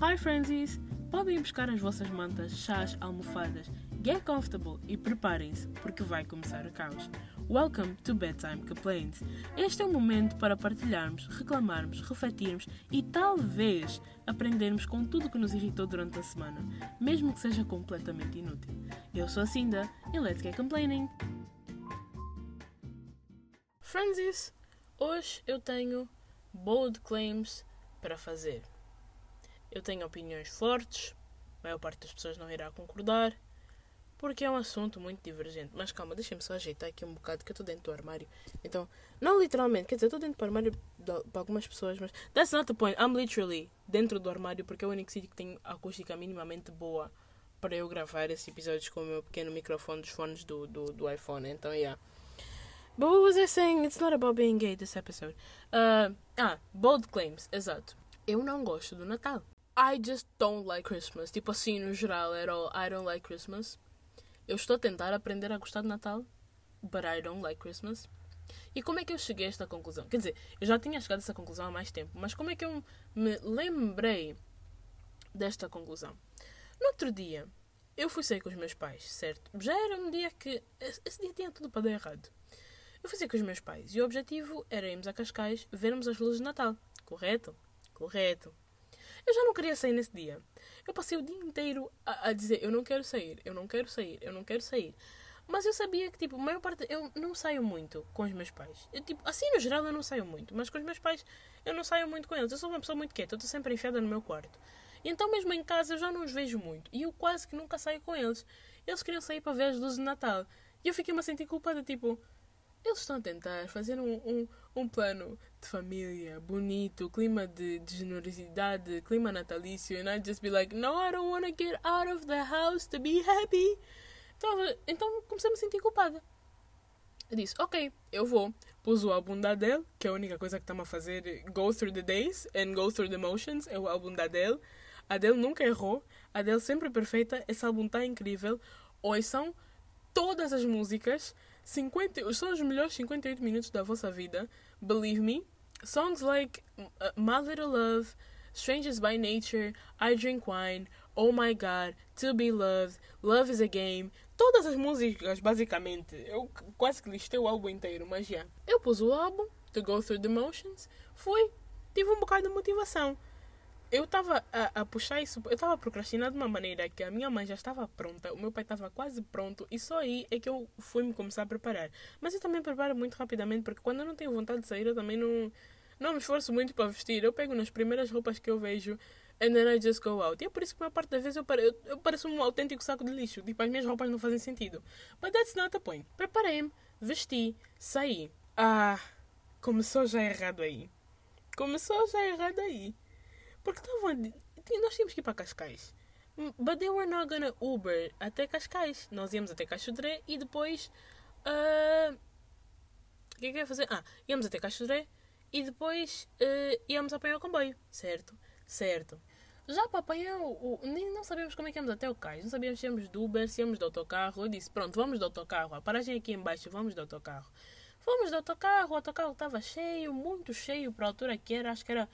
Hi Frenzies! Podem buscar as vossas mantas, chás, almofadas, get comfortable e preparem-se porque vai começar o caos. Welcome to Bedtime Complaints. Este é o momento para partilharmos, reclamarmos, refletirmos e talvez aprendermos com tudo que nos irritou durante a semana, mesmo que seja completamente inútil. Eu sou a Cinda e let's get complaining! Frenzies! Hoje eu tenho bold claims para fazer. Eu tenho opiniões fortes, a maior parte das pessoas não irá concordar, porque é um assunto muito divergente. Mas calma, deixem-me só ajeitar aqui um bocado, que eu estou dentro do armário. Então, não literalmente, quer dizer, estou dentro do armário para algumas pessoas, mas that's not the point. I'm literally dentro do armário, porque é o único sítio que tem acústica minimamente boa para eu gravar esses episódios com o meu pequeno microfone dos fones do, do, do iPhone. Então, yeah. But what was I saying? It's not about being gay this episode. Uh, ah, bold claims, exato. Eu não gosto do Natal. I just don't like Christmas. Tipo assim, no geral, at all. I don't like Christmas. Eu estou a tentar aprender a gostar de Natal, but I don't like Christmas. E como é que eu cheguei a esta conclusão? Quer dizer, eu já tinha chegado a essa conclusão há mais tempo, mas como é que eu me lembrei desta conclusão? No outro dia, eu fui sair com os meus pais, certo? Já era um dia que. Esse dia tinha tudo para dar errado. Eu fui sair com os meus pais e o objetivo era irmos a Cascais vermos as luzes de Natal. Correto? Correto. Eu já não queria sair nesse dia. Eu passei o dia inteiro a, a, dizer: eu não quero sair, eu não quero sair, eu não quero sair. Mas eu sabia que, tipo, a maior parte. Eu não saio muito com os meus pais. Eu, tipo, assim, no geral, eu não saio muito. Mas com os meus pais, eu não saio muito com eles. Eu sou uma pessoa muito quieta. Eu estou sempre enfiada no meu quarto. E então, mesmo em casa, eu já não os vejo muito. E eu quase que nunca saio com eles. Eles queriam sair para ver as luzes de Natal. E eu fiquei-me a sentir culpada, tipo. Eles estão a tentar fazer um, um, um plano de família bonito, clima de, de generosidade, clima natalício, and I just be like, no, I don't want to get out of the house to be happy. Então, então comecei a me sentir culpada. Eu disse, ok, eu vou. Pus o álbum da Adele, que é a única coisa que está-me a fazer go through the days and go through the motions, é o álbum da Adele. A Adele nunca errou, a Adele sempre perfeita, esse álbum está incrível. Ouçam todas as músicas 50, são os melhores 58 minutos da vossa vida. Believe me. Songs like uh, My Little Love, Strangers by Nature, I Drink Wine, Oh My God, To Be Loved, Love is a Game. Todas as músicas, basicamente. Eu quase que listei o álbum inteiro, mas já. Yeah. Eu pus o álbum, To Go Through the Motions, fui, tive um bocado de motivação eu estava a, a, puxar isso, eu estava procrastinando de uma maneira que a minha mãe já estava pronta, o meu pai estava quase pronto, e só aí é que eu fui me começar a preparar. Mas eu também preparo muito rapidamente, porque quando eu não tenho vontade de sair, eu também não, não me esforço muito para vestir. Eu pego nas primeiras roupas que eu vejo, and then I just go out. E é por isso que a maior parte das vezes eu, pare, eu, eu pareço um autêntico saco de lixo. Tipo, as minhas roupas não fazem sentido. But that's not the point. Preparei-me, vesti, saí. Ah, começou já errado aí. Começou já errado aí. Porque estavam. Nós tínhamos que ir para Cascais. But they were not gonna Uber até Cascais. Nós íamos até Cachodré e depois. Uh, o que é que ia fazer? Ah, íamos até Cachodré e depois uh, íamos apanhar o comboio. Certo? Certo. Já para apanhar o. Nem não sabíamos como é que íamos até o cais. Não sabíamos se íamos de Uber, se íamos de autocarro. Eu disse: pronto, vamos de autocarro. A paragem aqui embaixo, vamos de autocarro. Fomos de autocarro, o autocarro estava cheio, muito cheio para a altura que era. Acho que era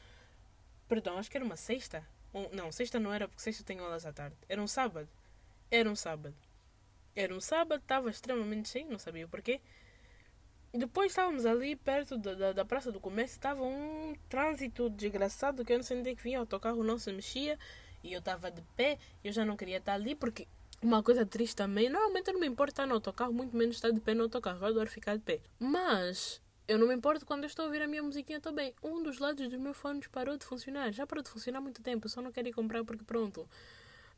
Perdão, acho que era uma sexta. Um, não, sexta não era porque sexta tem aulas à tarde. Era um sábado. Era um sábado. Era um sábado, estava extremamente cheio, não sabia o porquê. E depois estávamos ali perto da, da, da, Praça do Comércio, estava um trânsito desgraçado que eu não sei onde é que vinha, o autocarro não se mexia e eu estava de pé, eu já não queria estar ali porque uma coisa triste também, normalmente eu não me importo estar no autocarro, muito menos estar de pé no autocarro, eu adoro ficar de pé. Mas eu não me importo quando eu estou a ouvir a minha musiquinha também. Um dos lados dos meus fones parou de funcionar. Já parou de funcionar há muito tempo. Eu só não quero ir comprar porque pronto.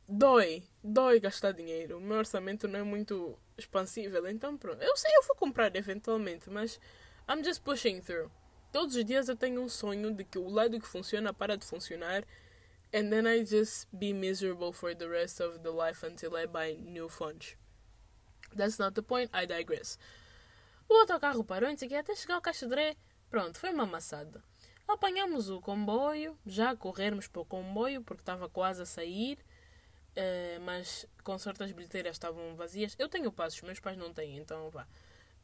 Dói. Dói gastar dinheiro. O meu orçamento não é muito expansível. Então pronto. Eu sei, eu vou comprar eventualmente. Mas I'm just pushing through. Todos os dias eu tenho um sonho de que o lado que funciona para de funcionar. And then I just be miserable for the rest of the life until I buy new phones. That's not the point. I digress. O autocarro parou, não sei que, até chegar ao Caixadré. Pronto, foi uma amassada. Apanhamos o comboio, já corrermos para o comboio, porque estava quase a sair, uh, mas com sorte as bilheteiras estavam vazias. Eu tenho passos, meus pais não têm, então vá.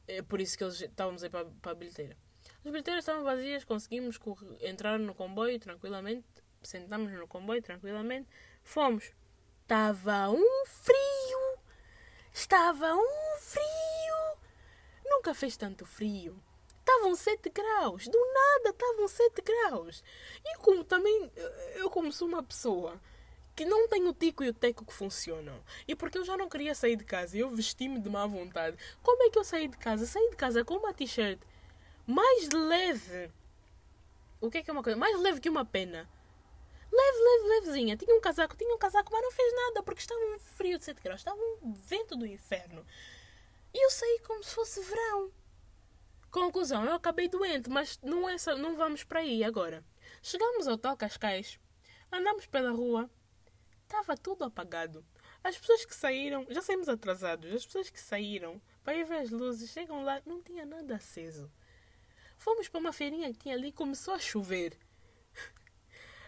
É por isso que eles estávamos aí para, para a bilheteira. As bilheteiras estavam vazias, conseguimos entrar no comboio tranquilamente. sentamos no comboio tranquilamente, fomos. Estava um frio! Estava um frio! Nunca fez tanto frio. Estavam 7 graus. Do nada estavam 7 graus. E como também, eu como sou uma pessoa que não tem o tico e o teco que funcionam. E porque eu já não queria sair de casa e eu vesti-me de má vontade. Como é que eu saí de casa? Saí de casa com uma t-shirt mais leve. O que é que é uma coisa? Mais leve que uma pena. Leve, leve, levezinha. Tinha um casaco, tinha um casaco, mas não fez nada porque estava um frio de 7 graus, estava um vento do inferno. E eu saí como se fosse verão. Conclusão, eu acabei doente, mas não, é só, não vamos para aí agora. Chegamos ao tal Cascais, andamos pela rua, estava tudo apagado. As pessoas que saíram, já saímos atrasados, as pessoas que saíram para ir ver as luzes, chegam lá, não tinha nada aceso. Fomos para uma feirinha que tinha ali começou a chover.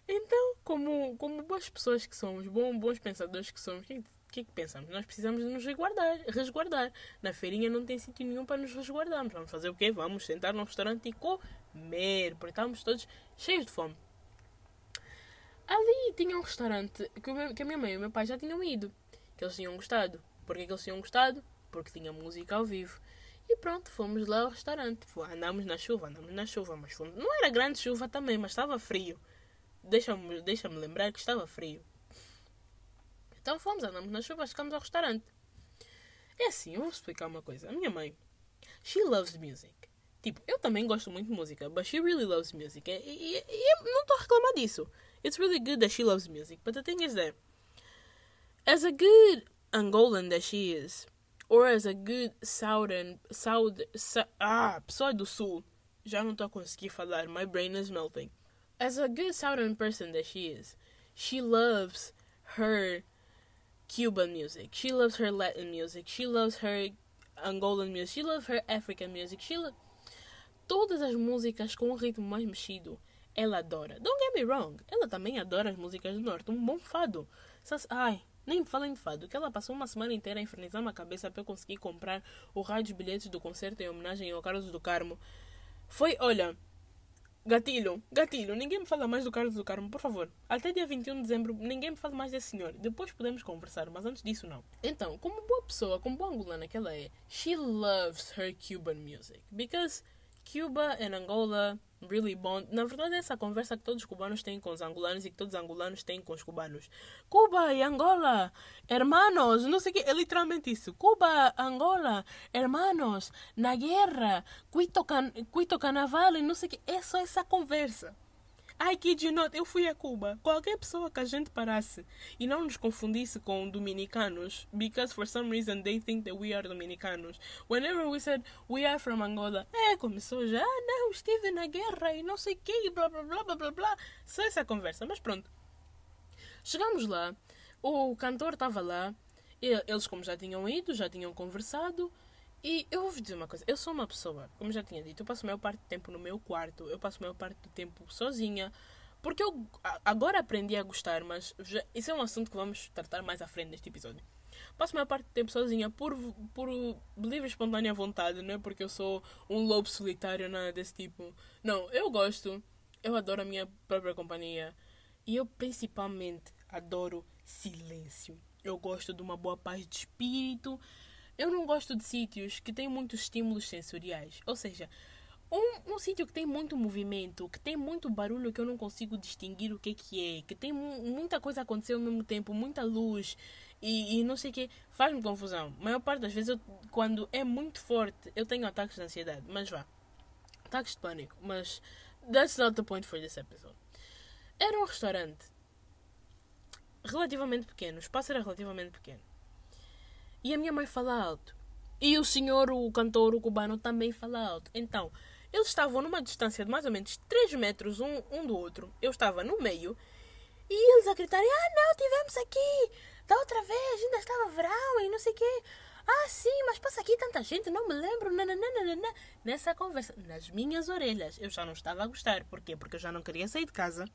Então, como, como boas pessoas que somos, bons, bons pensadores que somos, o que, que, que pensamos? Nós precisamos de nos resguardar, resguardar. Na feirinha não tem sítio nenhum para nos resguardarmos. Vamos fazer o quê? Vamos sentar num restaurante e comer, porque estávamos todos cheios de fome. Ali tinha um restaurante que a minha mãe e o meu pai já tinham ido, que eles tinham gostado. Porquê que eles tinham gostado? Porque tinha música ao vivo. E pronto, fomos lá ao restaurante. Andámos na chuva, andámos na chuva, mas fomos... não era grande chuva também, mas estava frio. Deixa-me deixa lembrar que estava frio. Então fomos, andamos na chuva, chegamos ao restaurante. É assim, eu vou explicar uma coisa. A minha mãe, she loves music. Tipo, eu também gosto muito de música, but she really loves music. E, e, e não estou a reclamar disso. It's really good that she loves music. But the thing is that, as a good Angolan that she is, or as a good southern south, ah pessoa do sul já não estou a conseguir falar my brain is melting as a good southern person that she is she loves her Cuban music. She loves her Latin music. She loves her Angolan music. She loves her African music. She lo todas as músicas com um ritmo mais mexido ela adora. Don't get me wrong ela também adora as músicas do norte. Um bom fado. Ai nem me falem de fado, que ela passou uma semana inteira a infernizar a cabeça para eu conseguir comprar o raio dos bilhetes do concerto em homenagem ao Carlos do Carmo. Foi, olha, gatilho, gatilho, ninguém me fala mais do Carlos do Carmo, por favor. Até dia 21 de dezembro, ninguém me fala mais desse senhor. Depois podemos conversar, mas antes disso, não. Então, como boa pessoa, como boa angolana que ela é, she loves her Cuban music. Because Cuba and Angola really bond. Na verdade, é essa conversa que todos os cubanos têm com os angolanos e que todos os angolanos têm com os cubanos. Cuba e Angola, hermanos, não sei o que, é literalmente isso. Cuba, Angola, hermanos, na guerra, cuito, can, cuito carnaval e não sei o que. É só essa conversa. I kid you not, eu fui a Cuba. Qualquer pessoa que a gente parasse e não nos confundisse com dominicanos, because for some reason they think that we are dominicanos. Whenever we said we are from Angola, é, começou já, ah, não, estive na guerra e não sei o que, blá blá blá blá blá blá. Só essa conversa, mas pronto. Chegamos lá, o cantor estava lá, eles como já tinham ido, já tinham conversado, e eu vou dizer uma coisa, eu sou uma pessoa, como já tinha dito, eu passo a maior parte do tempo no meu quarto, eu passo a maior parte do tempo sozinha, porque eu agora aprendi a gostar, mas já, isso é um assunto que vamos tratar mais à frente neste episódio. Passo a maior parte do tempo sozinha por, por livre espontânea vontade, não é porque eu sou um lobo solitário, nada desse tipo. Não, eu gosto, eu adoro a minha própria companhia e eu principalmente adoro silêncio. Eu gosto de uma boa paz de espírito eu não gosto de sítios que têm muitos estímulos sensoriais. Ou seja, um, um sítio que tem muito movimento, que tem muito barulho que eu não consigo distinguir o que, que é, que tem muita coisa acontecendo ao mesmo tempo, muita luz e, e não sei o que, faz-me confusão. A maior parte das vezes, eu, quando é muito forte, eu tenho ataques de ansiedade. Mas vá, ataques de pânico. Mas that's not the point for this episode. Era um restaurante relativamente pequeno, o espaço era relativamente pequeno. E a minha mãe fala alto. E o senhor, o cantor, o cubano, também fala alto. Então, eles estavam numa distância de mais ou menos 3 metros um, um do outro. Eu estava no meio. E eles a gritarem: Ah, não, tivemos aqui! Da outra vez, ainda estava verão e não sei o quê. Ah, sim, mas passa aqui tanta gente, não me lembro. Nananana. Nessa conversa, nas minhas orelhas, eu já não estava a gostar. Porquê? Porque eu já não queria sair de casa.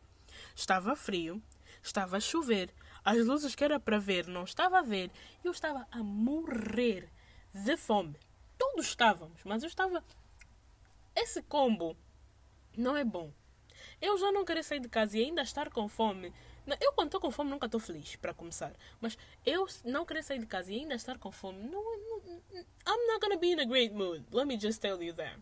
Estava frio, estava a chover. As luzes que era para ver não estava a ver. Eu estava a morrer de fome. Todos estávamos, mas eu estava. Esse combo não é bom. Eu já não querer sair de casa e ainda estar com fome. Eu, quando estou com fome, nunca estou feliz, para começar. Mas eu não querer sair de casa e ainda estar com fome, não, não, I'm not gonna be in a great mood. Let me just tell you that.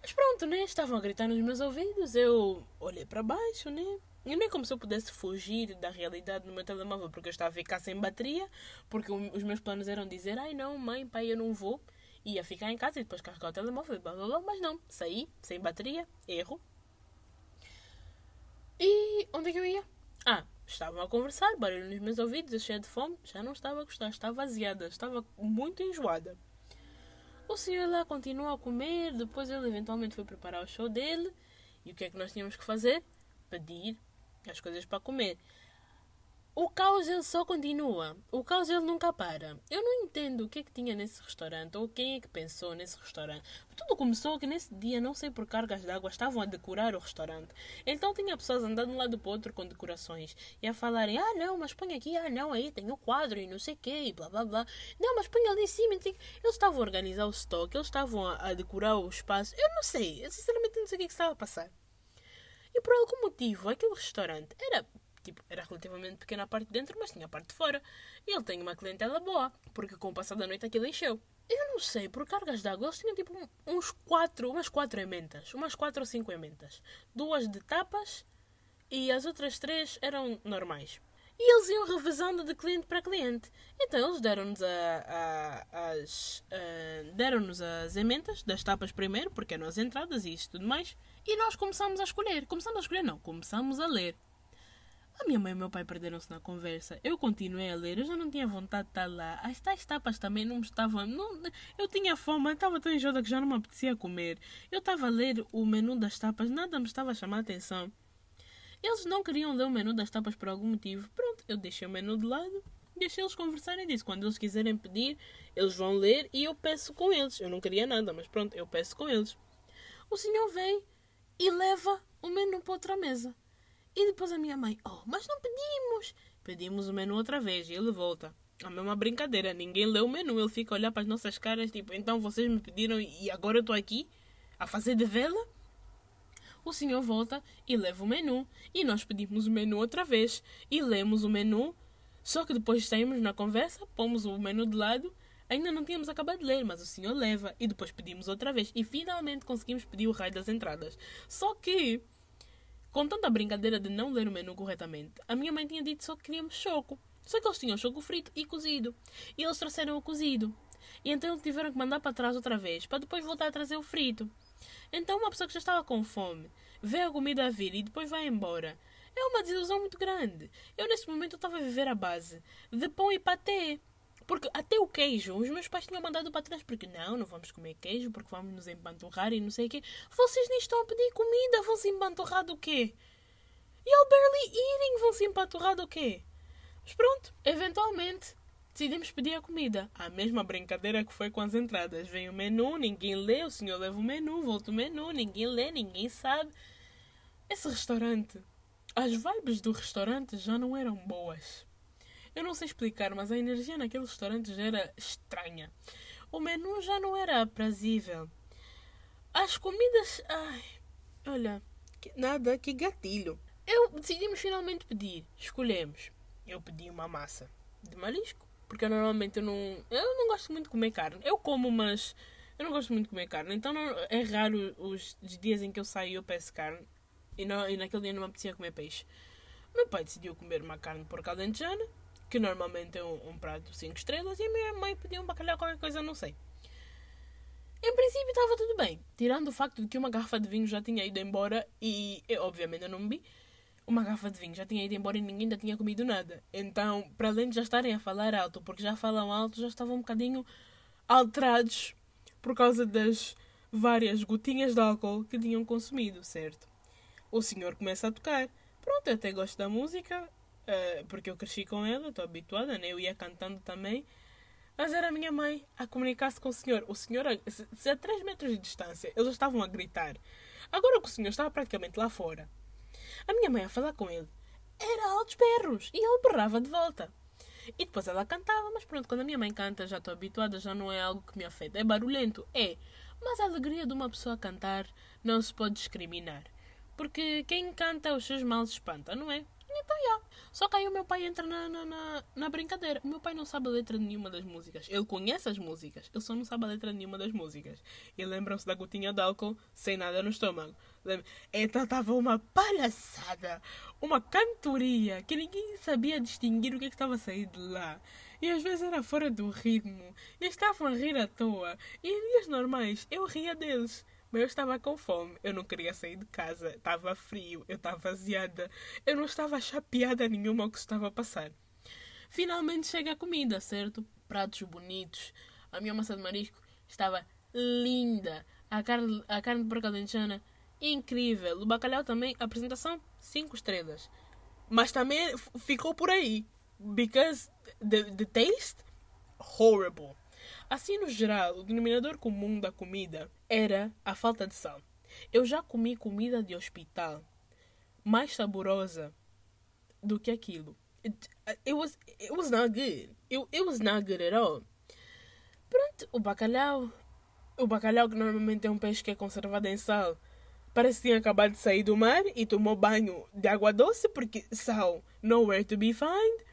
Mas pronto, né? Estavam a gritar nos meus ouvidos. Eu olhei para baixo, né? E nem como se eu pudesse fugir da realidade no meu telemóvel, porque eu estava a ficar sem bateria, porque os meus planos eram dizer, ai não, mãe, pai, eu não vou. Ia ficar em casa e depois carregar o telemóvel, blá, blá, blá, mas não, saí, sem bateria, erro. E onde é que eu ia? Ah, estavam a conversar, barulho nos meus ouvidos, eu cheia de fome, já não estava a gostar, estava vaziada, estava muito enjoada. O senhor lá continuou a comer, depois ele eventualmente foi preparar o show dele, e o que é que nós tínhamos que fazer? Pedir as coisas para comer. O caos ele só continua. O caos ele nunca para. Eu não entendo o que é que tinha nesse restaurante ou quem é que pensou nesse restaurante. Tudo começou que nesse dia, não sei por cargas d'água, estavam a decorar o restaurante. Então tinha pessoas andando de um lado para o outro com decorações e a falarem: Ah, não, mas põe aqui, ah, não, aí tem o um quadro e não sei o quê, e blá blá blá. Não, mas põe ali em cima. Eles estavam a organizar o estoque, eles estavam a, a decorar o espaço. Eu não sei, eu sinceramente não sei o que, é que estava a passar. E por algum motivo, aquele restaurante era tipo, era relativamente pequena a parte de dentro, mas tinha a parte de fora. E ele tem uma clientela boa, porque com o passar da noite aquilo encheu. Eu não sei, por cargas d'água eles tinham tipo uns quatro, umas quatro emendas, umas quatro ou cinco emendas. Duas de tapas e as outras três eram normais. E eles iam revezando de cliente para cliente. Então eles deram-nos a, a, as, deram-nos as emendas das tapas primeiro, porque eram as entradas e isso tudo mais. E nós começámos a escolher. Começámos a escolher, não, começámos a ler. A minha mãe e meu pai perderam-se na conversa. Eu continuei a ler, eu já não tinha vontade de estar lá. As tais tapas também não me estavam. Não, eu tinha fome, eu estava tão enjoada que já não me apetecia comer. Eu estava a ler o menu das tapas, nada me estava a chamar a atenção. Eles não queriam ler o menu das tapas por algum motivo. Pronto, eu deixei o menu de lado, deixei eles conversarem disso. Quando eles quiserem pedir, eles vão ler e eu peço com eles. Eu não queria nada, mas pronto, eu peço com eles. O senhor vem e leva o menu para outra mesa. E depois a minha mãe, oh, mas não pedimos. Pedimos o menu outra vez e ele volta. A mesma brincadeira, ninguém lê o menu, ele fica a olhar para as nossas caras, tipo, então vocês me pediram e agora eu estou aqui a fazer de vela? O senhor volta e leva o menu. E nós pedimos o menu outra vez. E lemos o menu. Só que depois saímos na conversa, pomos o menu de lado. Ainda não tínhamos acabado de ler, mas o senhor leva. E depois pedimos outra vez. E finalmente conseguimos pedir o raio das entradas. Só que com tanta brincadeira de não ler o menu corretamente, a minha mãe tinha dito só que queríamos choco. Só que eles tinham choco frito e cozido. E eles trouxeram o cozido. E então tiveram que mandar para trás outra vez, para depois voltar a trazer o frito. Então uma pessoa que já estava com fome, vê a comida vir e depois vai embora. É uma desilusão muito grande. Eu nesse momento estava a viver a base de pão e patê. Porque até o queijo, os meus pais tinham mandado para trás, porque não, não vamos comer queijo, porque vamos nos empanturrar e não sei o quê. Vocês nem estão a pedir comida, vão se empanturrar do quê? You're barely eating, vão se empanturrar do quê? Mas pronto, eventualmente decidimos pedir a comida. A mesma brincadeira que foi com as entradas. Vem o menu, ninguém lê, o senhor leva o menu, volta o menu, ninguém lê, ninguém sabe. Esse restaurante, as vibes do restaurante já não eram boas. Eu não sei explicar, mas a energia naquele restaurante já era estranha. O menu já não era aprazível. As comidas. Ai, olha, que nada, que gatilho. Eu decidimos finalmente pedir. Escolhemos. Eu pedi uma massa de marisco. Porque eu normalmente eu não. Eu não gosto muito de comer carne. Eu como, mas eu não gosto muito de comer carne. Então não, é raro os, dias em que eu saio e eu peço carne. E, não, e naquele dia não me apetecia comer peixe. Meu pai decidiu comer uma carne por calentejana que normalmente é um, um prato 5 estrelas, e a minha mãe pediu um bacalhau, qualquer coisa, não sei. Em princípio estava tudo bem, tirando o facto de que uma garrafa de vinho já tinha ido embora e eu, obviamente, eu não bebi. Uma garrafa de vinho já tinha ido embora e ninguém ainda tinha comido nada. Então, para além de já estarem a falar alto, porque já falam alto, já estavam um bocadinho alterados por causa das várias gotinhas de álcool que tinham consumido, certo? O senhor começa a tocar. Pronto, eu até gosto da música, Uh, porque eu cresci com ela, estou habituada, né? eu ia cantando também. Mas era a minha mãe a comunicar-se com o senhor. O senhor, se a 3 metros de distância, eles estavam a gritar. Agora que o senhor estava praticamente lá fora, a minha mãe a falar com ele, era altos berros e ele berrava de volta. E depois ela cantava, mas pronto, quando a minha mãe canta, já estou habituada, já não é algo que me afeta. É barulhento, é. Mas a alegria de uma pessoa cantar não se pode discriminar. Porque quem canta os seus males espanta, não é? Então. Só que aí o meu pai entra na, na, na, na, brincadeira. O meu pai não sabe a letra nenhuma das músicas. Ele conhece as músicas, ele só não sabe a letra nenhuma das músicas. E lembram-se da gotinha de álcool sem nada no estômago. Então estava uma palhaçada, uma cantoria, que ninguém sabia distinguir o que, é que estava a sair de lá. E às vezes era fora do ritmo. E estavam a rir à toa. E em dias normais eu ria deles. Mas eu estava com fome, eu não queria sair de casa, estava frio, eu estava aziada, eu não estava chapeada nenhuma ao que estava a passar. Finalmente chega a comida, certo? Pratos bonitos. A minha massa de marisco estava linda. A carne, a carne de porco alentejana, incrível. O bacalhau também, apresentação, 5 estrelas. Mas também ficou por aí. Because the, the taste, horrible. Assim, no geral, o denominador comum da comida era a falta de sal. Eu já comi comida de hospital mais saborosa do que aquilo. It, it was it was not good. It, it was not good at all. Pronto, o bacalhau, o bacalhau que normalmente é um peixe que é conservado em sal, parece que tinha acabado de sair do mar e tomou banho de água doce porque sal nowhere to be found.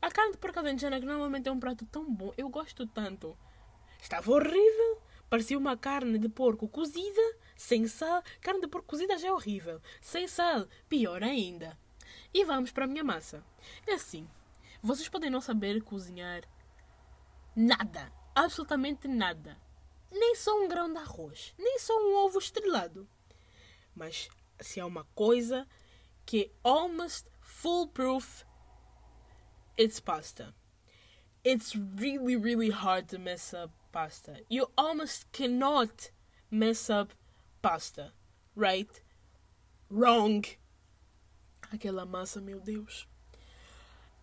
A carne de porco alentejana, que normalmente é um prato tão bom, eu gosto tanto. Estava horrível. Parecia uma carne de porco cozida, sem sal. Carne de porco cozida já é horrível. Sem sal, pior ainda. E vamos para a minha massa. É assim, vocês podem não saber cozinhar nada. Absolutamente nada. Nem só um grão de arroz. Nem só um ovo estrelado. Mas se há uma coisa que é almost foolproof it's pasta. It's really, really hard to mess up pasta. You almost cannot mess up pasta, right? Wrong. Aquela massa, meu Deus.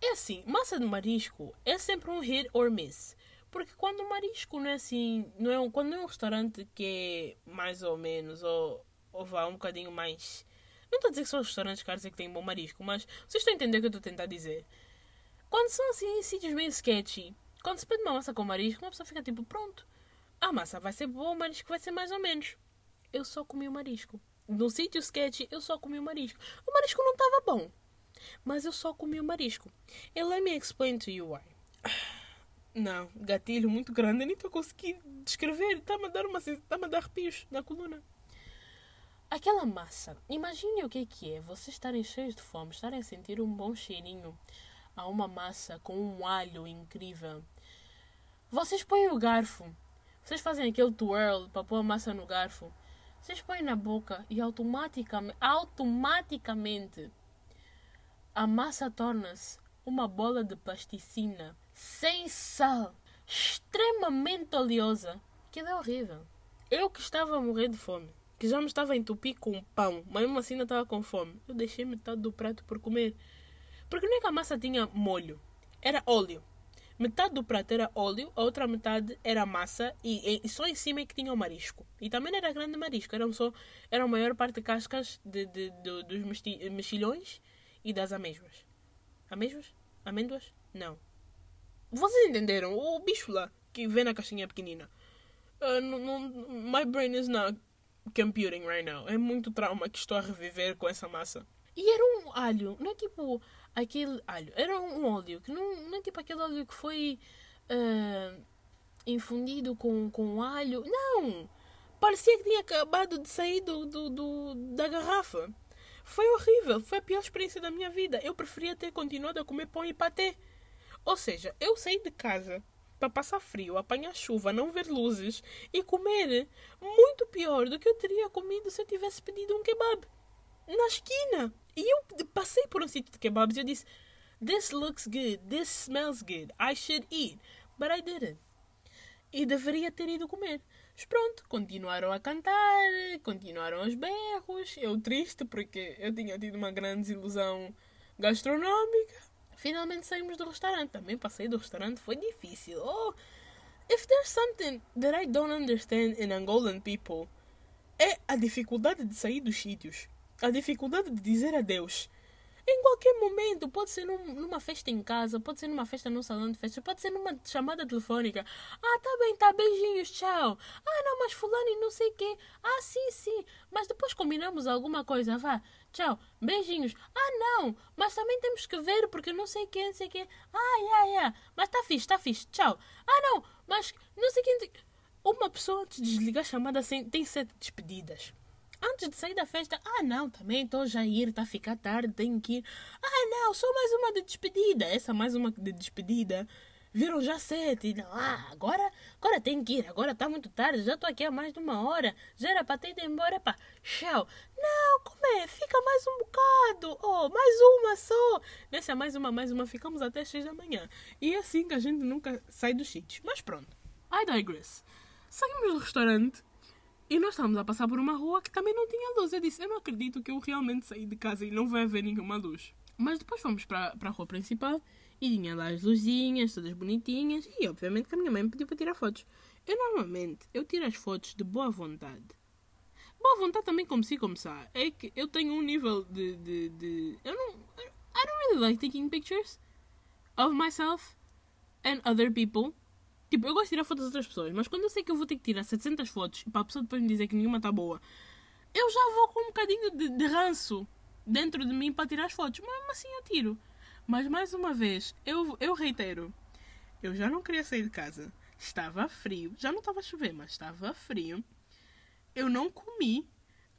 É assim, massa de marisco é sempre um hit or miss. Porque quando o marisco não é assim, não é um, quando é um restaurante que é mais ou menos, ou, ou vá um bocadinho mais. Não estou a dizer que são os restaurantes caros é que têm bom marisco, mas vocês estão a entender o que eu estou a tentar dizer. Quando são assim sítios meio sketchy, quando se pede uma massa com marisco, uma pessoa fica tipo, pronto, a massa vai ser boa, o marisco vai ser mais ou menos. Eu só comi o marisco. No sítio sketchy, eu só comi o marisco. O marisco não estava bom, mas eu só comi o marisco. And let me explain to you why. Não, gatilho muito grande, eu nem estou conseguindo descrever. Está-me a dar uma está-me a dar arrepios na coluna. Aquela massa, imagine o que é que é vocês estarem cheios de fome, estarem a sentir um bom cheirinho a uma massa com um alho incrível. Vocês põem o garfo. Vocês fazem aquele twirl para pôr a massa no garfo. Vocês põem na boca e automaticamente, automaticamente a massa torna-se uma bola de plasticina sem sal, extremamente oleosa. Que é horrível. Eu que estava a morrer de fome, que já me estava a entupir com pão, mas mesmo assim ainda estava com fome. Eu deixei metade do prato por comer. Porque não é que a massa tinha molho, era óleo. Metade do prato era óleo, a outra metade era massa e, e, só em cima é que tinha o marisco. E também era grande marisco, eram só, era a maior parte de cascas de, de, de, dos mexilhões e das amêijoas. Amêijoas? Amêndoas? Não. Vocês entenderam? O bicho lá, que vem na caixinha pequenina. Uh, my brain is not computing right now. É muito trauma que estou a reviver com essa massa. E era um alho, não é tipo aquele alho, era um óleo, que não, não é tipo aquele óleo que foi uh, infundido com, com alho. Não! Parecia que tinha acabado de sair do, do, do, da garrafa. Foi horrível, foi a pior experiência da minha vida. Eu preferia ter continuado a comer pão e patê. Ou seja, eu saí de casa para passar frio, apanhar chuva, não ver luzes e comer muito pior do que eu teria comido se eu tivesse pedido um kebab na esquina. E eu passei por um sítio de kebabs e eu disse: This looks good, this smells good, I should eat. But I didn't. E deveria ter ido comer. Mas pronto, continuaram a cantar, continuaram os berros. Eu triste porque eu tinha tido uma grande desilusão gastronómica. Finalmente saímos do restaurante. Também passei do restaurante, foi difícil. Oh, if there's something that I don't understand in Angolan people, é a dificuldade de sair dos sítios a dificuldade de dizer adeus. Em qualquer momento, pode ser num, numa festa em casa, pode ser numa festa num salão de festas, pode ser numa chamada telefônica. Ah, tá bem, tá, beijinhos, tchau. Ah, não, mas fulano e não sei quê. Ah, sim, sim. Mas depois combinamos alguma coisa, vá. Tchau, beijinhos. Ah, não, mas também temos que ver porque não sei quê, não sei quê. Ah, yeah, yeah. Mas tá fixe, tá fixe, tchau. Ah, não, mas não sei quê. Uma pessoa antes de desligar a chamada tem sete despedidas antes de sair da festa, ah não, também estou já a ir, está a ficar tarde, tenho que ir. Ah não, só mais uma de despedida. Essa mais uma de despedida. Viram já sete. Não, ah, agora, agora tenho que ir. Agora está muito tarde, já estou aqui há mais de uma hora. Já era para ter ido embora, pá. Tchau. Não, como é? Fica mais um bocado. Oh, mais uma só. Nessa mais uma, mais uma, ficamos até seis da manhã. E é assim que a gente nunca sai dos sítios. Mas pronto. I digress. Saímos do restaurante e nós estávamos a passar por uma rua que também não tinha luz. Eu disse, eu não acredito que eu realmente saí de casa e não vai haver nenhuma luz. Mas depois fomos para, a rua principal e tinha lá as luzinhas, todas bonitinhas. E obviamente que a minha mãe me pediu para tirar fotos. Eu normalmente, eu tiro as fotos de boa vontade. Boa vontade também como se começar. É que eu tenho um nível de, de, de... Eu não... I don't really like taking pictures of myself and other people. Tipo, eu gosto de tirar fotos das outras pessoas, mas quando eu sei que eu vou ter que tirar 700 fotos para a pessoa depois me dizer que nenhuma está boa, eu já vou com um bocadinho de, de ranço dentro de mim para tirar as fotos. Mas assim eu tiro. Mas mais uma vez, eu, eu reitero, eu já não queria sair de casa. Estava frio. Já não estava a chover, mas estava frio. Eu não comi.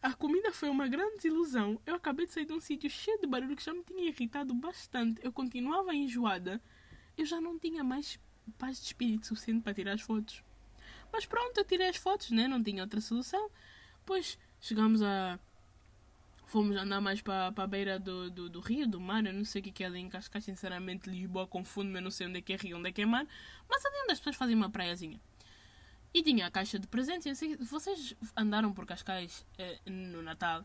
A comida foi uma grande desilusão. Eu acabei de sair de um sítio cheio de barulho que já me tinha irritado bastante. Eu continuava enjoada. Eu já não tinha mais paz de espírito suficiente para tirar as fotos. Mas pronto, eu tirei as fotos, né? Não tinha outra solução. Pois chegamos a. Fomos andar mais para a beira do, do, do, rio, do mar. Eu não sei o que é ali em Cascais. Sinceramente, Lisboa confunde-me. Eu não sei onde é que é rio, onde é que é mar. Mas ali onde as pessoas fazem uma praiazinha. E tinha a caixa de presentes. Vocês andaram por Cascais eh, no Natal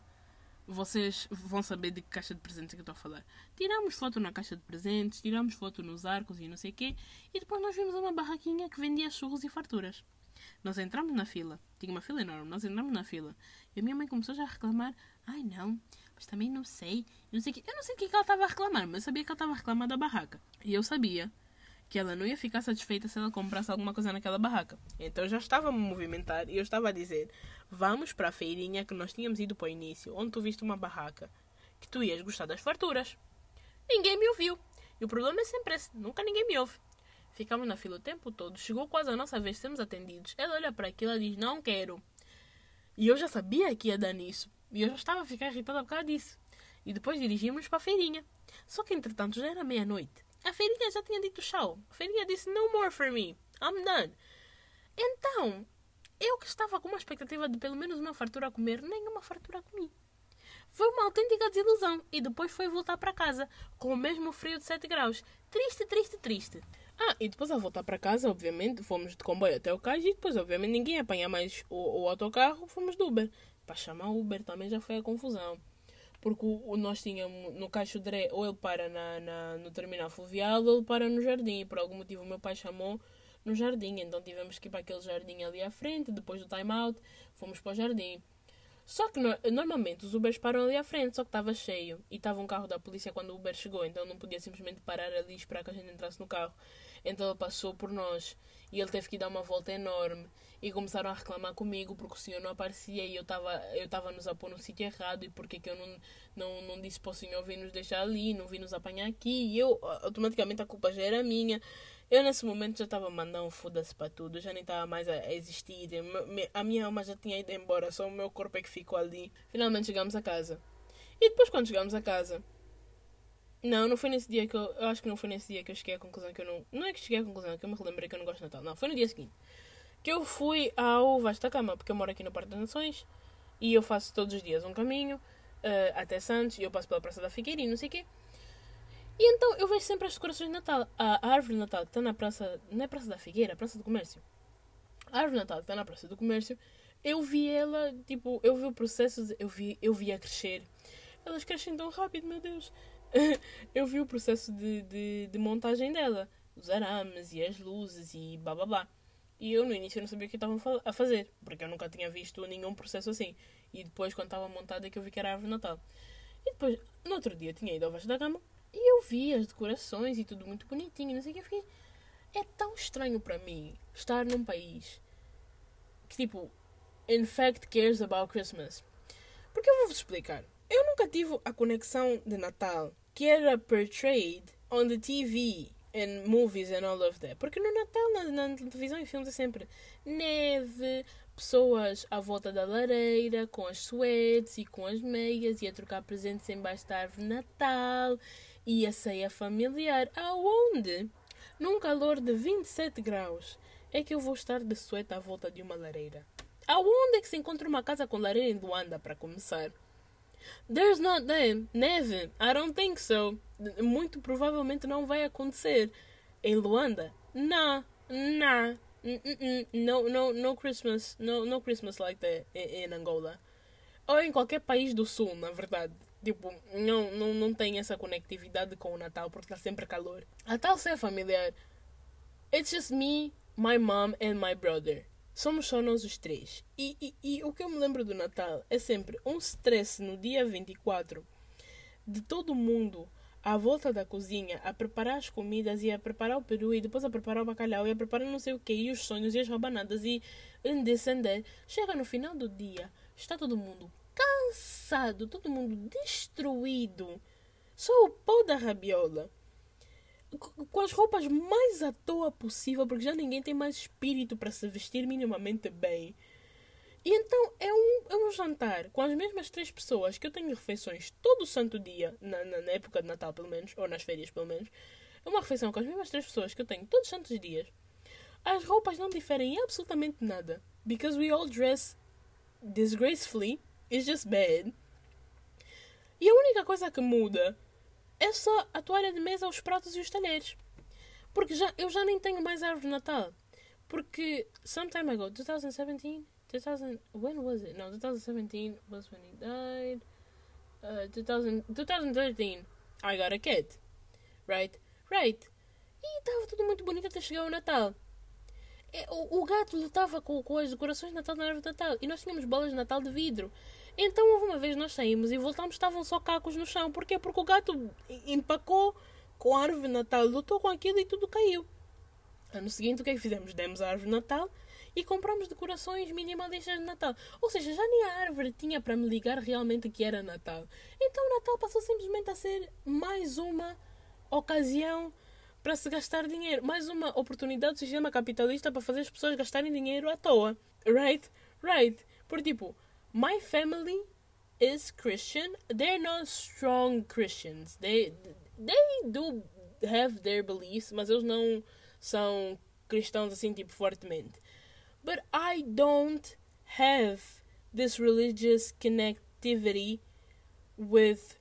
vocês vão saber de que caixa de presentes é que eu estou a falar. Tiramos foto na caixa de presentes, tiramos foto nos arcos e não sei o quê, e depois nós vimos uma barraquinha que vendia churros e farturas. Nós entramos na fila, tinha uma fila enorme, nós entramos na fila, e a minha mãe começou já a reclamar: ai não, mas também não sei, não sei que, eu não sei o que, que ela estava a reclamar, mas eu sabia que ela estava a reclamar da barraca. E eu sabia que ela não ia ficar satisfeita se ela comprasse alguma coisa naquela barraca. Então eu já estava a me movimentar e eu estava a dizer: Vamos para a feirinha que nós tínhamos ido para o início, onde tu viste uma barraca, que tu ias gostar das farturas. Ninguém me ouviu. E o problema é sempre esse: nunca ninguém me ouve. Ficamos na fila o tempo todo. Chegou quase a nossa vez de sermos atendidos. Ela olha para aquilo e diz: Não quero. E eu já sabia que ia dar nisso. E eu já estava a ficar irritada por causa disso. E depois dirigimos para a feirinha. Só que entretanto já era meia-noite. A feirinha já tinha dito tchau. A feirinha disse no more for me. I'm done. Então, eu que estava com uma expectativa de pelo menos uma fartura a comer, nenhuma fartura comi. Foi uma autêntica desilusão e depois foi voltar para casa com o mesmo frio de 7 graus. Triste, triste, triste. Ah, e depois ao voltar para casa, obviamente, fomos de comboio até o cais e depois, obviamente, ninguém ia apanhar mais o, o autocarro, fomos de Uber. Para chamar Uber também já foi a confusão porque o, nós tínhamos no Caixo Dré, ou ele para na, na, no terminal fluvial ou ele para no jardim. E por algum motivo o meu pai chamou no jardim, então tivemos que ir para aquele jardim ali à frente. Depois do time-out, fomos para o jardim. Só que no, normalmente os Ubers param ali à frente, só que estava cheio e estava um carro da polícia quando o Uber chegou, então não podia simplesmente parar ali e esperar que a gente entrasse no carro. Então ele passou por nós e ele teve que dar uma volta enorme e começaram a reclamar comigo porque o senhor não aparecia e eu estava eu nos a pôr no sítio errado e porque que eu não, não, não disse para o senhor vir nos deixar ali, não vir nos apanhar aqui e eu automaticamente a culpa já era minha. Eu nesse momento já estava mandando um foda-se para tudo, já nem estava mais a existir, a minha alma já tinha ido embora, só o meu corpo é que ficou ali. Finalmente chegamos a casa. E depois quando chegamos a casa, não, não foi nesse dia que eu. Eu acho que não foi nesse dia que eu cheguei à conclusão que eu não. Não é que cheguei à conclusão, que eu me relembrei que eu não gosto de Natal. Não, foi no dia seguinte. Que eu fui ao Vasta Cama, porque eu moro aqui no Parque das Nações e eu faço todos os dias um caminho uh, até Santos e eu passo pela Praça da Figueira e não sei o quê. E então eu vejo sempre as decorações de Natal. A árvore de Natal que está na Praça. Não é Praça da Figueira, é Praça do Comércio. A árvore de Natal que está na Praça do Comércio, eu vi ela, tipo, eu vi o processo, de, eu vi, eu vi a crescer. Elas crescem tão rápido, meu Deus. eu vi o processo de, de, de, montagem dela, os arames e as luzes e blá blá blá. E eu no início não sabia o que estavam a fazer, porque eu nunca tinha visto nenhum processo assim. E depois, quando estava montada, é que eu vi que era a árvore Natal. E depois, no outro dia, tinha ido ao Vasco da Gama e eu vi as decorações e tudo muito bonitinho, não sei o que. Eu fiquei, é tão estranho para mim estar num país que, tipo, in fact cares about Christmas. Porque eu vou-vos explicar. Eu nunca tive a conexão de Natal que era portrayed on the TV and movies and all of that. Porque no Natal, na, na televisão e filmes é sempre neve, pessoas à volta da lareira, com as suetes e com as meias, e a trocar presentes embaixo da árvore de Natal, e a ceia familiar. Aonde? Num calor de 27 graus, é que eu vou estar de sueta à volta de uma lareira. Aonde é que se encontra uma casa com lareira em Luanda, para começar? There's not them. Neve. I don't think so. Muito provavelmente não vai acontecer. Em Luanda? Nah. Nah. No, no, no Christmas. No, no Christmas like that in Angola. Ou em qualquer país do sul, na verdade. Tipo, não, não, não tem essa conectividade com o Natal porque está sempre calor. Natal ser familiar. It's just me, my mom and my brother. Somos só nós os três. E, e, e o que eu me lembro do Natal é sempre um stress no dia 24 de todo mundo à volta da cozinha a preparar as comidas e a preparar o peru e depois a preparar o bacalhau e a preparar não sei o que e os sonhos e as rabanadas e descender. Chega no final do dia, está todo mundo cansado, todo mundo destruído. Só o pó da rabiola. Com as roupas mais à toa possível, porque já ninguém tem mais espírito para se vestir minimamente bem. E então é um, é um jantar com as mesmas três pessoas que eu tenho refeições todo santo dia, na, na, na época de Natal pelo menos, ou nas férias pelo menos. É uma refeição com as mesmas três pessoas que eu tenho todos os santos dias. As roupas não diferem em absolutamente nada. Because we all dress disgracefully It's just bad. E a única coisa que muda é só a toalha de mesa, os pratos e os talheres. Porque já, eu já nem tenho mais árvore de Natal. Porque some time ago, 2017, 2000, when was it? No, 2017 was when he died. Uh, 2000, 2013, I got a kid. Right? Right. E estava tudo muito bonito até chegar o Natal. É, o, o gato lutava com, com as decorações de Natal na árvore de Natal. E nós tínhamos bolas de Natal de vidro. Então houve uma vez nós saímos e voltámos, estavam só cacos no chão. Porquê? Porque o gato empacou com a árvore de Natal, lutou com aquilo e tudo caiu. Ano seguinte, o que é que fizemos? Demos a árvore de Natal e compramos decorações minimalistas de Natal. Ou seja, já nem a árvore tinha para me ligar realmente que era Natal. Então o Natal passou simplesmente a ser mais uma ocasião para se gastar dinheiro. Mais uma oportunidade do sistema capitalista para fazer as pessoas gastarem dinheiro à toa. Right? Right. Por tipo, my family is Christian. They're not strong Christians. They they do have their beliefs, mas eles não são cristãos assim tipo fortemente. But I don't have this religious connectivity with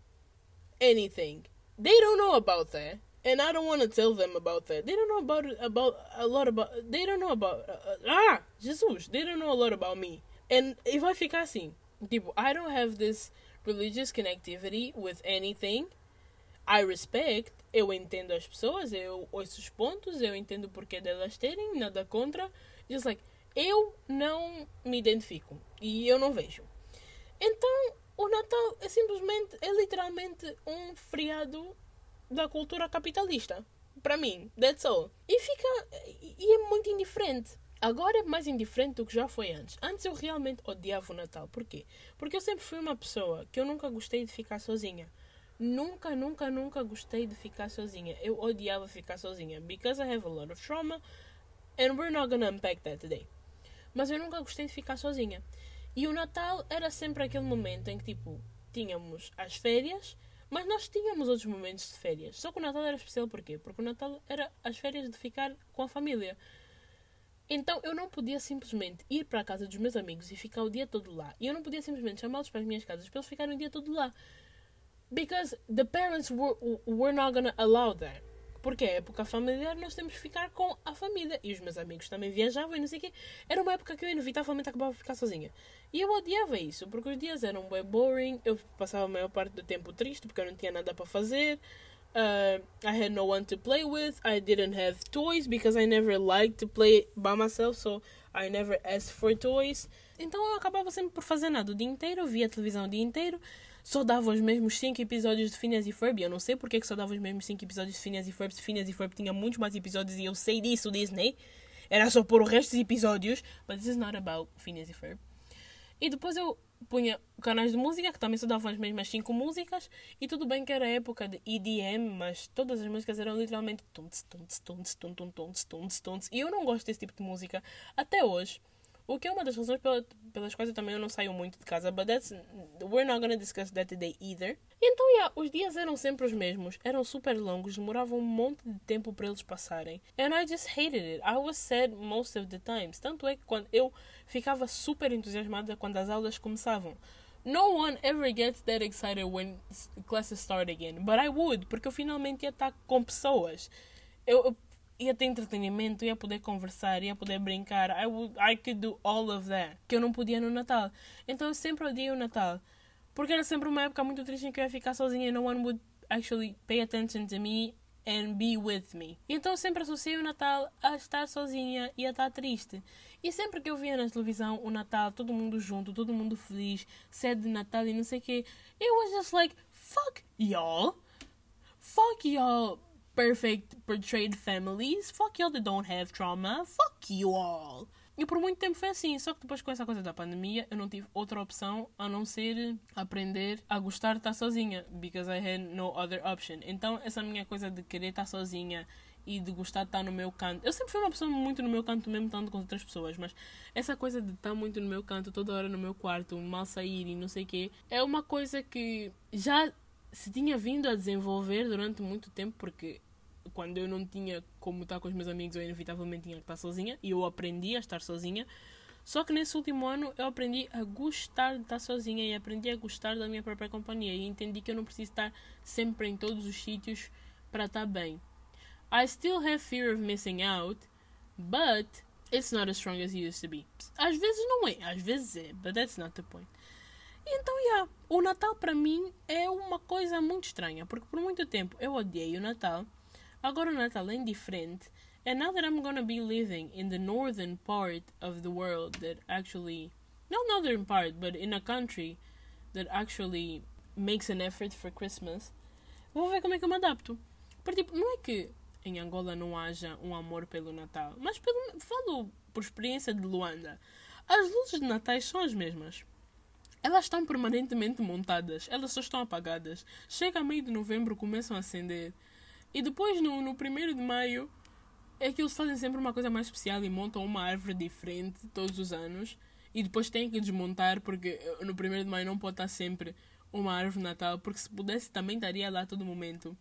anything. They don't know about that. And I don't want to tell them about that. They don't know about about a lot about. They don't know about uh, uh ah Jesus. They don't know a lot about me. And e vai ficar assim. Tipo, I don't have this religious connectivity with anything. I respect. Eu entendo as pessoas, eu ouço os pontos, eu entendo o porquê delas terem, nada contra. Just like, eu não me identifico e eu não vejo. Então, o Natal é simplesmente, é literalmente um feriado da cultura capitalista. Para mim, that's all. E fica. E é muito indiferente. Agora é mais indiferente do que já foi antes. Antes eu realmente odiava o Natal. Porquê? Porque eu sempre fui uma pessoa que eu nunca gostei de ficar sozinha. Nunca, nunca, nunca gostei de ficar sozinha. Eu odiava ficar sozinha. Because I have a lot of trauma. And we're not gonna unpack that today. Mas eu nunca gostei de ficar sozinha. E o Natal era sempre aquele momento em que, tipo, tínhamos as férias, mas nós tínhamos outros momentos de férias. Só que o Natal era especial porquê? Porque o Natal era as férias de ficar com a família. Então eu não podia simplesmente ir para a casa dos meus amigos e ficar o dia todo lá. E eu não podia simplesmente chamá-los para as minhas casas para eles ficarem o dia todo lá. Because the parents were, were not gonna allow that. Porque é época familiar, nós temos que ficar com a família. E os meus amigos também viajavam e não sei o quê. Era uma época que eu inevitavelmente acabava de ficar sozinha. E eu odiava isso, porque os dias eram bem boring. Eu passava a maior parte do tempo triste porque eu não tinha nada para fazer. Uh, I had no one to play with. I didn't have toys because I never liked to play by myself, so I never asked for toys. Então eu acabava sempre por fazer nada o dia inteiro, via televisão o dia inteiro, só dava os mesmos 5 episódios de Phineas e Ferb. Eu não sei porque que só dava os mesmos 5 episódios de Phineas e Ferb. Se Phineas e Ferb tinha muitos mais episódios e eu sei disso, Disney. Era só pôr o resto dos episódios. But this is not about Phineas e Ferb. E depois eu punha canais de música que também só davam as mesmas 5 músicas. E tudo bem que era época de EDM, mas todas as músicas eram literalmente tunts, tunts, tunts, tunts, tunts, tunts, tunts, tunts. E eu não gosto desse tipo de música até hoje. O que é uma das razões pela, pelas quais eu também não saio muito de casa. But that's, we're not gonna discuss that today either. Então, yeah, os dias eram sempre os mesmos. Eram super longos, demoravam um monte de tempo para eles passarem. And I just hated it. I was sad most of the times. Tanto é que quando eu ficava super entusiasmada quando as aulas começavam. No one ever gets that excited when classes start again. But I would, porque eu finalmente ia estar com pessoas. Eu, ia ter entretenimento, ia poder conversar, ia poder brincar. I, would, I could do all of that. Que eu não podia no Natal. Então eu sempre odiei o Natal. Porque era sempre uma época muito triste em que eu ia ficar sozinha e no one would actually pay attention to me and be with me. Então eu sempre associei o Natal a estar sozinha e a estar triste. E sempre que eu via na televisão o Natal, todo mundo junto, todo mundo feliz, sede de Natal e não sei o quê, it was just like, fuck y'all. Fuck y'all perfect portrayed families. Fuck y'all that don't have trauma. Fuck you all. E por muito tempo foi assim, só que depois com essa coisa da pandemia eu não tive outra opção a não ser aprender a gostar de estar sozinha, because I had no other option. Então essa minha coisa de querer estar sozinha e de gostar de estar no meu canto. Eu sempre fui uma pessoa muito no meu canto, mesmo estando com outras pessoas, mas essa coisa de estar muito no meu canto, toda hora no meu quarto, mal sair e não sei o quê, é uma coisa que já se tinha vindo a desenvolver durante muito tempo, porque quando eu não tinha como estar com os meus amigos, eu inevitavelmente tinha que estar sozinha e eu aprendi a estar sozinha. Só que nesse último ano eu aprendi a gostar de estar sozinha e aprendi a gostar da minha própria companhia e entendi que eu não preciso estar sempre em todos os sítios para estar bem. I still have fear of missing out, but it's not as strong as it used to be. Às vezes não é, às vezes é, but that's not the point. Então, yeah, o Natal para mim é uma coisa muito estranha, porque por muito tempo eu odiei o Natal. Agora o Natal é diferente. And now that I'm gonna be living in the northern part of the world that actually, not northern part, but in a country that actually makes an effort for Christmas, vou ver como é que eu me adapto. Porque, tipo, não é que em Angola não haja um amor pelo Natal, mas pelo, falo por experiência de Luanda. As luzes de Natal são as mesmas. Elas estão permanentemente montadas, elas só estão apagadas. Chega a meio de novembro, começam a acender. E depois, no, no primeiro de maio, é que eles fazem sempre uma coisa mais especial e montam uma árvore diferente todos os anos. E depois têm que desmontar, porque eh, no primeiro de maio não pode estar sempre uma árvore Natal, porque se pudesse também estaria lá todo momento.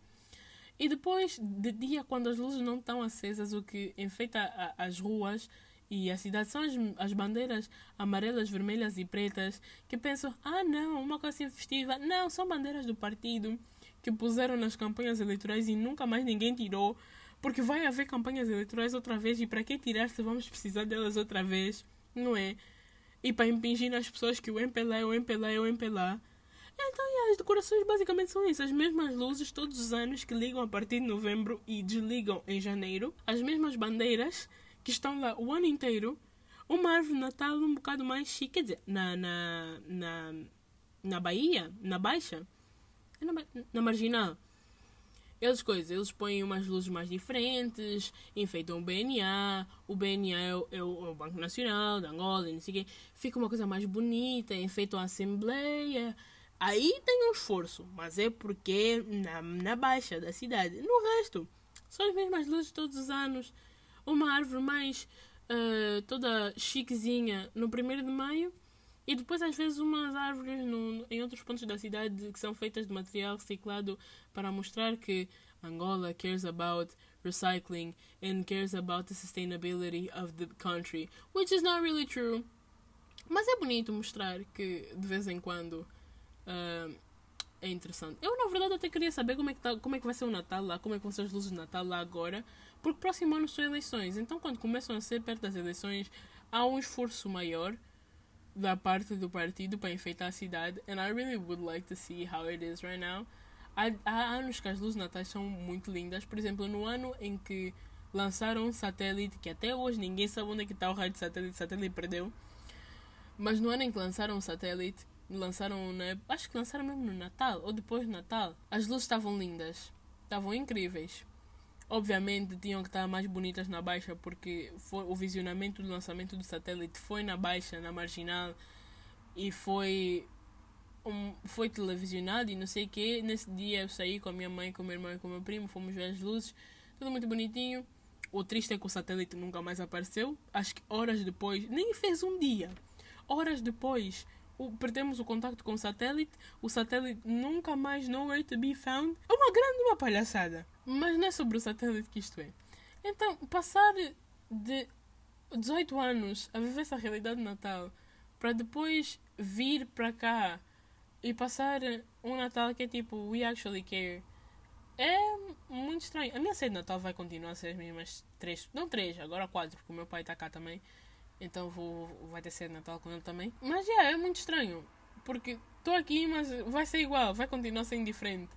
E depois, de dia, quando as luzes não estão acesas, o que enfeita a, as ruas e a cidade são as, as bandeiras amarelas, vermelhas e pretas, que pensam, ah não, uma coisa festiva. Não, são bandeiras do partido que puseram nas campanhas eleitorais e nunca mais ninguém tirou, porque vai haver campanhas eleitorais outra vez e para que tirar se vamos precisar delas outra vez, não é? E para impingir nas pessoas que o MPLA é o MPLA é o MPLA. Então, as decorações basicamente são isso. As mesmas luzes todos os anos que ligam a partir de novembro e desligam em janeiro. As mesmas bandeiras que estão lá o ano inteiro. Uma árvore de Natal um bocado mais chique. Quer dizer, na, na, na, na Bahia, na Baixa, é na, na marginal. Eles coisas, eles põem umas luzes mais diferentes, enfeitam o BNA, o BNA é o, é o, é o Banco Nacional de Angola, não sei o quê. Fica uma coisa mais bonita, enfeitam a Assembleia. Aí tem um esforço, mas é porque na, na baixa da cidade. No resto, são as mesmas luzes todos os anos. Uma árvore mais uh, toda chiquezinha no 1 de maio e depois, às vezes, umas árvores no, em outros pontos da cidade que são feitas de material reciclado para mostrar que Angola cares about recycling and cares about the sustainability of the country, which is not really true. Mas é bonito mostrar que de vez em quando uh, é interessante. Eu, na verdade, até queria saber como é, que tá, como é que vai ser o Natal lá, como é que vão ser as luzes de Natal lá agora, porque próximo ano são eleições. Então, quando começam a ser perto das eleições, há um esforço maior da parte do partido para enfeitar a cidade. And I really would like to see how it is right now. Há, há anos que as luzes natais são muito lindas. Por exemplo, no ano em que lançaram um satélite, que até hoje ninguém sabe onde é que está o raio de satélite, o satélite perdeu. Mas no ano em que lançaram o satélite, lançaram, né? Acho que lançaram mesmo no Natal ou depois do Natal. As luzes estavam lindas, estavam incríveis. Obviamente tinham que estar mais bonitas na baixa porque foi, o visionamento do lançamento do satélite foi na baixa, na marginal e foi um, foi televisionado e não sei o que. Nesse dia eu saí com a minha mãe, com o meu irmão e com o meu primo, fomos ver as luzes, tudo muito bonitinho. O triste é que o satélite nunca mais apareceu. Acho que horas depois, nem fez um dia. Horas depois, o, perdemos o contato com o satélite. O satélite nunca mais nowhere to be found. É uma grande uma palhaçada. Mas não é sobre o satélite que isto é. Então, passar de 18 anos a viver essa realidade de Natal para depois vir para cá e passar um Natal que é tipo We Actually Care é muito estranho. A minha ceia de Natal vai continuar a ser as mesmas três, não três, agora quatro, porque o meu pai está cá também. Então vou, vai ter de Natal com ele também. Mas yeah, é muito estranho. Porque estou aqui, mas vai ser igual, vai continuar sendo diferente.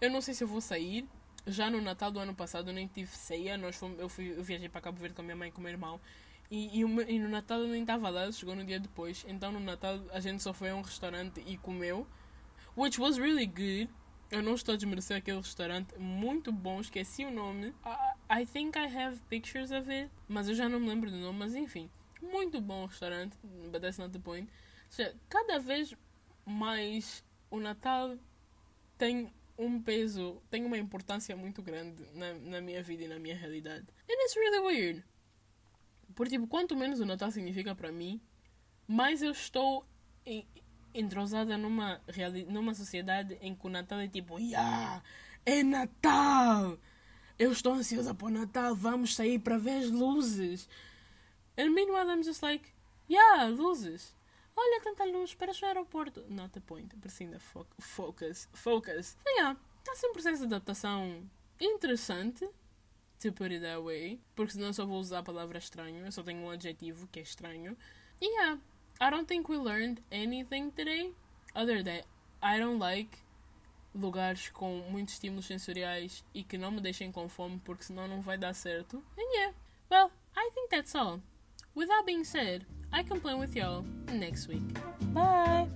Eu não sei se eu vou sair. Já no Natal do ano passado eu nem tive ceia. Nós fomos, eu, fui, eu viajei para Cabo Verde com a minha mãe e com o meu irmão. E, e, e no Natal eu nem estava lá, chegou no dia depois. Então no Natal a gente só foi a um restaurante e comeu. Which was really good. Eu não estou a desmerecer aquele restaurante. Muito bom, esqueci o nome. I, I think I have pictures of it. Mas eu já não me lembro do nome, mas enfim. Muito bom restaurante, that's not the point. Ou seja, cada vez mais o Natal tem um peso, tem uma importância muito grande na, na minha vida e na minha realidade. And it's really weird. Porque, tipo, quanto menos o Natal significa para mim, mais eu estou entrosada numa, numa sociedade em que o Natal é tipo, yeah, é Natal! Eu estou ansiosa para o Natal, vamos sair para ver as luzes. And meanwhile I'm just like, yeah, luzes. Olha tanta luz, para o aeroporto. Not the point, precisa fo focus, focus. So yeah, está a ser um processo de adaptação interessante, to put it that way. Porque senão só vou usar a palavra estranho, eu só tenho um adjetivo que é estranho. Yeah, I don't think we learned anything today other than I don't like lugares com muitos estímulos sensoriais e que não me deixem com fome porque senão não vai dar certo. And yeah, well, I think that's all. With that being said, I can play with y'all next week. Bye!